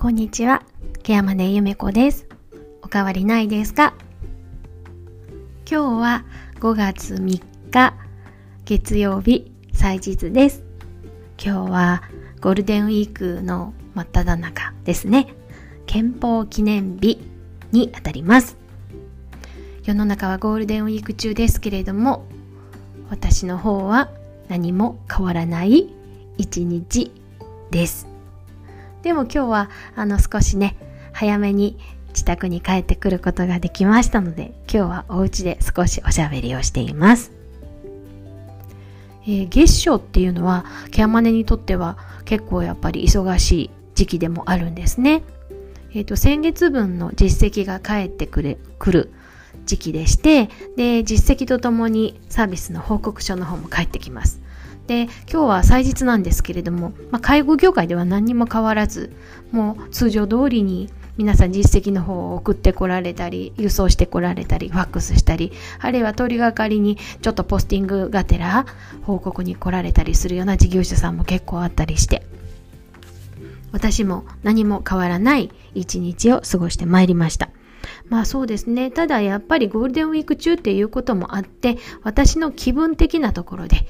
こんにちは、ケアマネゆめこです。おかわりないですか？今日は5月3日、月曜日、祭日です。今日はゴールデンウィークの真っ只中ですね。憲法記念日にあたります。世の中はゴールデンウィーク中ですけれども、私の方は何も変わらない一日です。でも今日はあの少しね、早めに自宅に帰ってくることができましたので、今日はお家で少しおしゃべりをしています。えー、月初っていうのはケアマネにとっては結構やっぱり忙しい時期でもあるんですね。えっ、ー、と、先月分の実績が返ってくる、くる時期でして、で、実績とともにサービスの報告書の方も返ってきます。で今日は祭日なんですけれども、まあ、介護業界では何にも変わらずもう通常通りに皆さん実績の方を送ってこられたり輸送してこられたりファックスしたりあるいは取りがかりにちょっとポスティングがてら報告に来られたりするような事業者さんも結構あったりして私も何も変わらない一日を過ごしてまいりましたまあそうですね。ただやっぱりゴールデンウィーク中っていうこともあって、私の気分的なところで、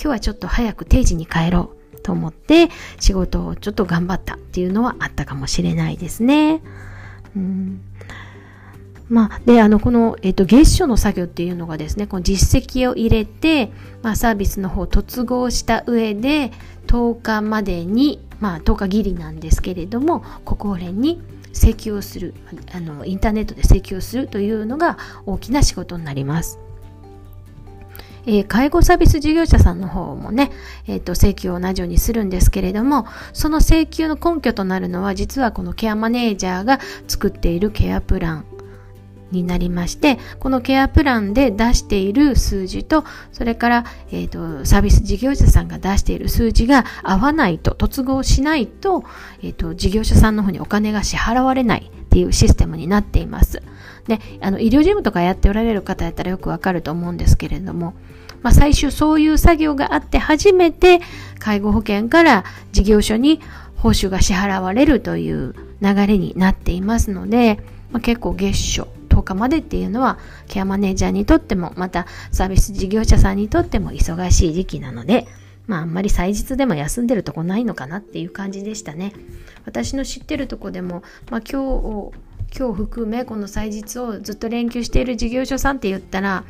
今日はちょっと早く定時に帰ろうと思って仕事をちょっと頑張ったっていうのはあったかもしれないですね。うんまあ、で、あの、この、えっ、と、月初の作業っていうのがですね、この実績を入れて、まあ、サービスの方を突合した上で、10日までに、まあ、10日切りなんですけれども、ご高齢に請求をする、あの、インターネットで請求をするというのが大きな仕事になります。えー、介護サービス事業者さんの方もね、えっ、ー、と、請求を同じようにするんですけれども、その請求の根拠となるのは、実はこのケアマネージャーが作っているケアプランになりまして、このケアプランで出している数字と、それから、えっ、ー、と、サービス事業者さんが出している数字が合わないと、突合しないと、えっ、と、事業者さんの方にお金が支払われない。っていうシステムになっています。で、あの、医療事務とかやっておられる方やったらよくわかると思うんですけれども、まあ、最終そういう作業があって初めて介護保険から事業所に報酬が支払われるという流れになっていますので、まあ、結構月初10日までっていうのはケアマネージャーにとってもまたサービス事業者さんにとっても忙しい時期なのでまああんまり祭日でも休んでるとこないのかなっていう感じでしたね。私の知ってるとこでも、まあ、今日今日含めこの祭日をずっと連休している事業所さんって言ったら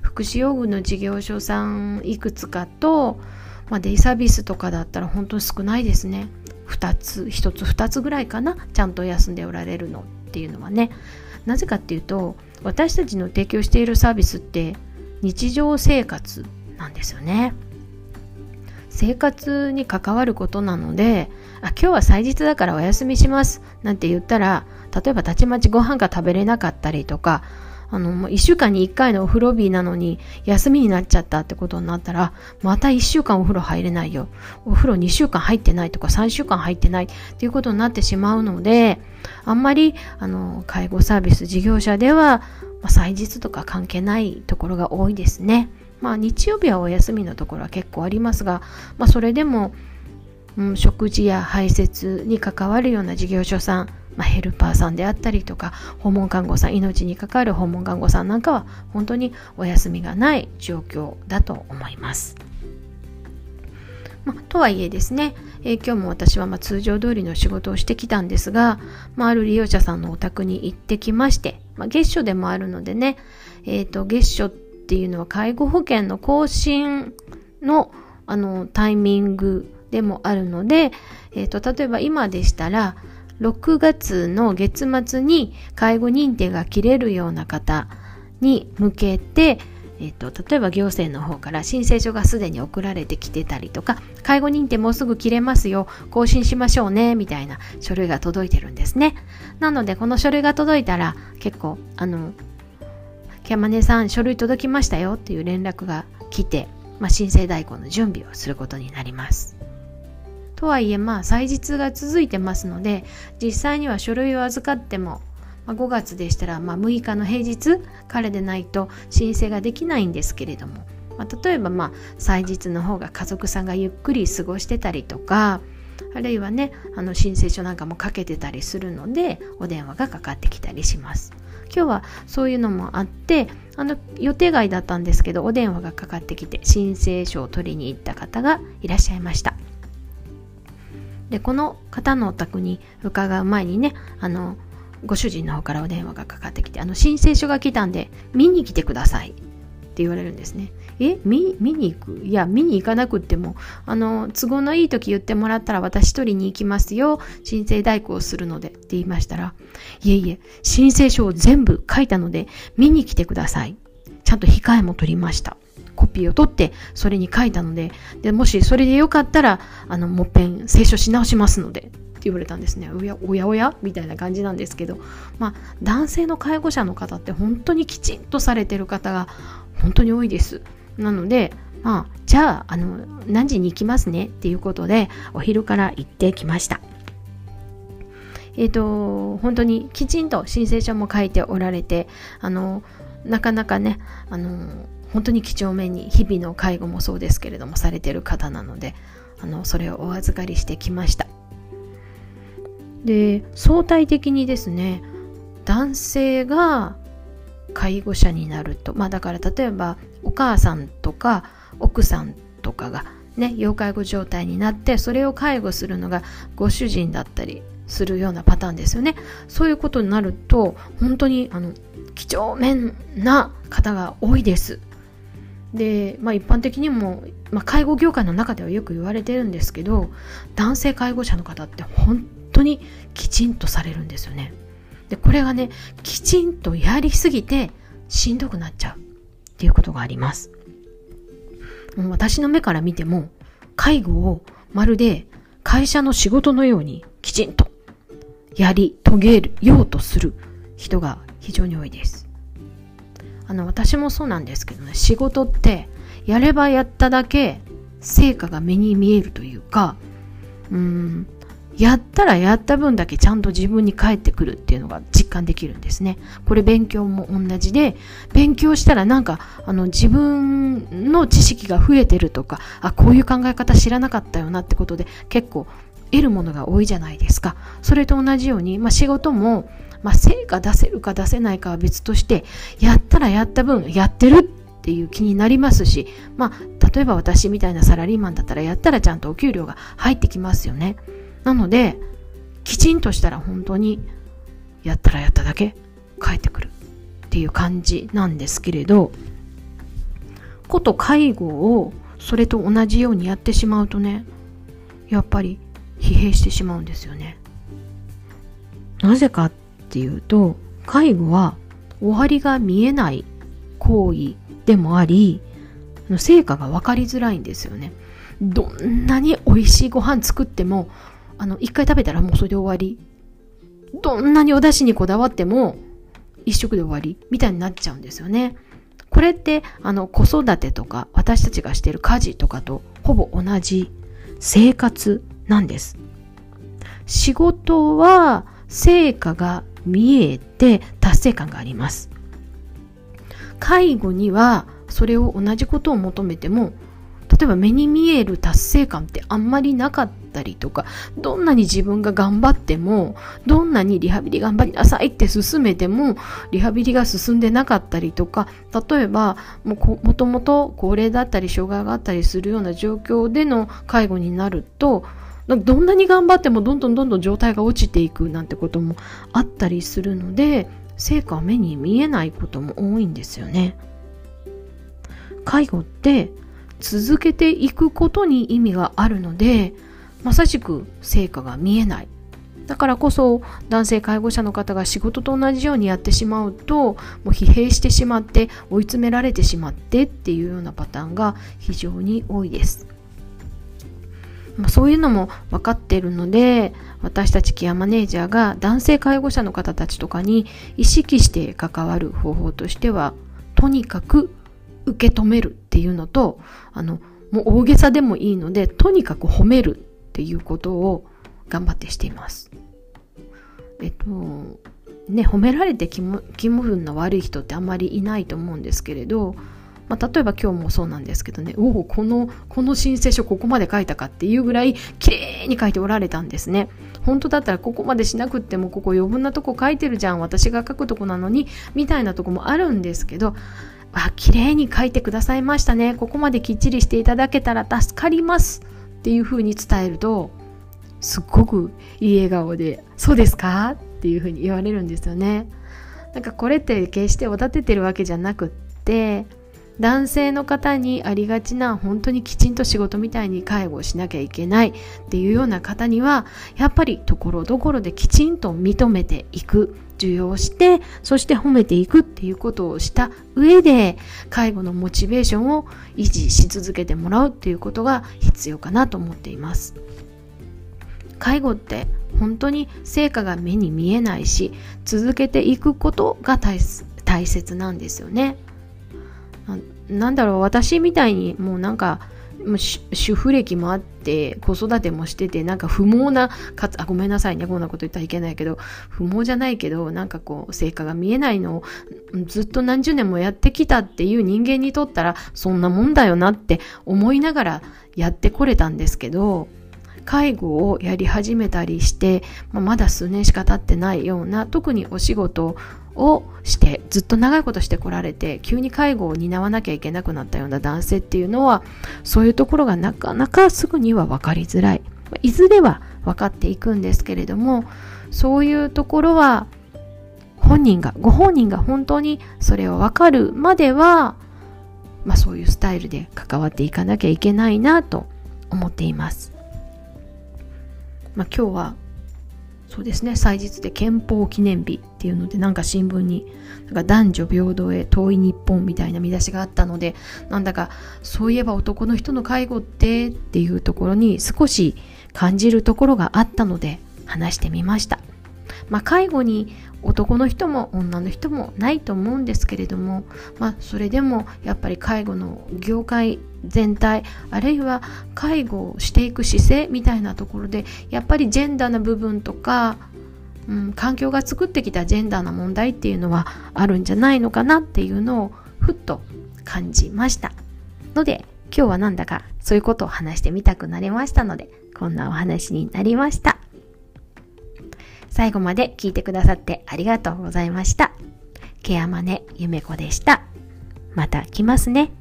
福祉用具の事業所さんいくつかと、まあ、デイサービスとかだったら本当に少ないですね。2つ1つ2つぐらいかなちゃんと休んでおられるのっていうのはね。なぜかっていうと私たちの提供しているサービスって日常生活なんですよね。生活に関わることなのであ今日は祭日だからお休みしますなんて言ったら例えばたちまちご飯が食べれなかったりとかあの、もう1週間に1回のお風呂日なのに休みになっちゃったってことになったら、また1週間お風呂入れないよ。お風呂2週間入ってないとか3週間入ってないっていうことになってしまうので、あんまり、あの、介護サービス事業者では、まあ、祭日とか関係ないところが多いですね。まあ日曜日はお休みのところは結構ありますが、まあそれでも、うん、食事や排泄に関わるような事業所さん、まあ、ヘルパーさんであったりとか訪問看護さん命に関わる訪問看護さんなんかは本当にお休みがない状況だと思います。ま、とはいえですね、えー、今日も私はま通常通りの仕事をしてきたんですが、まあ、ある利用者さんのお宅に行ってきまして、まあ、月初でもあるのでね、えー、と月初ってていうのは介護保険の更新のあのタイミングでもあるので、えー、と例えば今でしたら6月の月末に介護認定が切れるような方に向けて、えっと、例えば行政の方から申請書がすでに送られてきてたりとか、介護認定もうすぐ切れますよ、更新しましょうね、みたいな書類が届いてるんですね。なので、この書類が届いたら、結構、あの、キャマネさん、書類届きましたよっていう連絡が来て、まあ、申請代行の準備をすることになります。とはいえまあ祭日が続いてますので実際には書類を預かっても、まあ、5月でしたらまあ6日の平日彼でないと申請ができないんですけれども、まあ、例えばまあ祭日の方が家族さんがゆっくり過ごしてたりとかあるいはねあの申請書なんかもかけてたりするのでお電話がかかってきたりします今日はそういうのもあってあの予定外だったんですけどお電話がかかってきて申請書を取りに行った方がいらっしゃいました。でこの方のお宅に伺う前にねあのご主人の方からお電話がかかってきてあの申請書が来たんで見に来てくださいって言われるんですね。え見見に行く？いや見に行かなくってもあの都合のいい時言ってもらったら私取りに行きますよ。申請代行するのでって言いましたらいえいえ申請書を全部書いたので見に来てください。ちゃんと控えも取りました。コピーを取ってそれに書いたのででもしそれでよかったらあのもっぺん清書し直しますのでって言われたんですね。おやおやおや？みたいな感じなんですけど。まあ男性の介護者の方って本当にきちんとされてる方が本当に多いです。なのでまあじゃああの何時に行きますね？っていうことでお昼から行ってきました。えっ、ー、と本当にきちんと申請書も書いておられてあのなかなかねあの本当に几帳面に日々の介護もそうですけれどもされてる方なのであのそれをお預かりしてきました。で相対的にですね男性が介護者になるとまあだから例えばお母さんとか奥さんとかがね要介護状態になってそれを介護するのがご主人だったりするようなパターンですよね。そういうことになると本当にあの几帳面な方が多いです。で、まあ、一般的にも、まあ、介護業界の中ではよく言われてるんですけど男性介護者の方って本当にきちんとされるんですよね。でこれがねきちんとやりすぎてしんどくなっちゃう。っていうことがあります。もう私の目から見ても介護をまるで会社の仕事のようにきちんとやり遂げるようとする人が非常に多いです。あの私もそうなんですけどね。仕事ってやればやっただけ成果が目に見えるというかうんやったらやった分だけちゃんと自分に返ってくるっていうのが実感できるんですね。これ勉強も同じで、勉強したらなんか、あの、自分の知識が増えてるとか、あ、こういう考え方知らなかったよなってことで、結構得るものが多いじゃないですか。それと同じように、まあ、仕事も、まあ、成果出せるか出せないかは別として、やったらやった分、やってるっていう気になりますし、まあ、例えば私みたいなサラリーマンだったら、やったらちゃんとお給料が入ってきますよね。なので、きちんとしたら本当に、やったらやっただけ帰ってくるっていう感じなんですけれど、こと介護をそれと同じようにやってしまうとね、やっぱり疲弊してしまうんですよね。なぜかっていうと、介護は終わりが見えない行為でもあり、成果が分かりづらいんですよね。どんなに美味しいご飯作っても、あの、一回食べたらもうそれで終わり。どんなにお出汁にこだわっても、一食で終わり、みたいになっちゃうんですよね。これって、あの、子育てとか、私たちがしている家事とかとほぼ同じ生活なんです。仕事は成果が見えて達成感があります。介護にはそれを同じことを求めても例えば目に見える達成感ってあんまりなかったりとかどんなに自分が頑張ってもどんなにリハビリ頑張りなさいって進めてもリハビリが進んでなかったりとか例えばももともと高齢だったり障害があったりするような状況での介護になるとどんなに頑張ってもどんどんどんどん状態が落ちていくなんてこともあったりするので成果は目に見えないことも多いんですよね。介護って続けていくことに意味があるのでまさしく成果が見えないだからこそ男性介護者の方が仕事と同じようにやってしまうともう疲弊してしまって追い詰められてしまってっていうようなパターンが非常に多いです。まあ、そういうのも分かっているので私たちケアマネージャーが男性介護者の方たちとかに意識して関わる方法としてはとにかく受け止めるっていうのとあのもう大げさでもいいのでとにかく褒めるっていうことを頑張ってしています。えっとね褒められて気も気分の悪い人ってあんまりいないと思うんですけれど、まあ、例えば今日もそうなんですけどねおおこのこの申請書ここまで書いたかっていうぐらい綺麗に書いておられたんですね本当だったらここまでしなくってもここ余分なとこ書いてるじゃん私が書くとこなのにみたいなとこもあるんですけどわ綺麗に書いてくださいましたねここまできっちりしていただけたら助かりますっていうふうに伝えるとすっごくいい笑顔で「そうですか?」っていうふうに言われるんですよね。なんかこれって決しておだててるわけじゃなくって男性の方にありがちな本当にきちんと仕事みたいに介護しなきゃいけないっていうような方にはやっぱりところどころできちんと認めていく受容してそして褒めていくっていうことをした上で介護のモチベーションを維持し続けてもらうっていうことが必要かなと思っています。介護って本当に成果が目に見えないし続けていくことが大切なんですよね。なんだろう私みたいにもうなんか主婦歴もあって子育てもしててなんか不毛なかあごめんなさいねこんなこと言ったらいけないけど不毛じゃないけどなんかこう成果が見えないのをずっと何十年もやってきたっていう人間にとったらそんなもんだよなって思いながらやってこれたんですけど介護をやり始めたりして、まあ、まだ数年しか経ってないような特にお仕事をしてずっと長いことしてこられて急に介護を担わなきゃいけなくなったような男性っていうのはそういうところがなかなかすぐには分かりづらいいずれは分かっていくんですけれどもそういうところは本人がご本人が本当にそれを分かるまでは、まあ、そういうスタイルで関わっていかなきゃいけないなと思っています。まあ、今日はそうですね祭日で憲法記念日っていうのでなんか新聞になんか男女平等へ遠い日本みたいな見出しがあったのでなんだかそういえば男の人の介護ってっていうところに少し感じるところがあったので話してみました。まあ、介護に男の人も女の人もないと思うんですけれども、まあ、それでもやっぱり介護の業界全体あるいは介護をしていく姿勢みたいなところでやっぱりジェンダーな部分とか、うん、環境が作ってきたジェンダーな問題っていうのはあるんじゃないのかなっていうのをふっと感じました。ので今日はなんだかそういうことを話してみたくなりましたのでこんなお話になりました。最後まで聞いてくださってありがとうございました。ケアマネゆめこでした。また来ますね。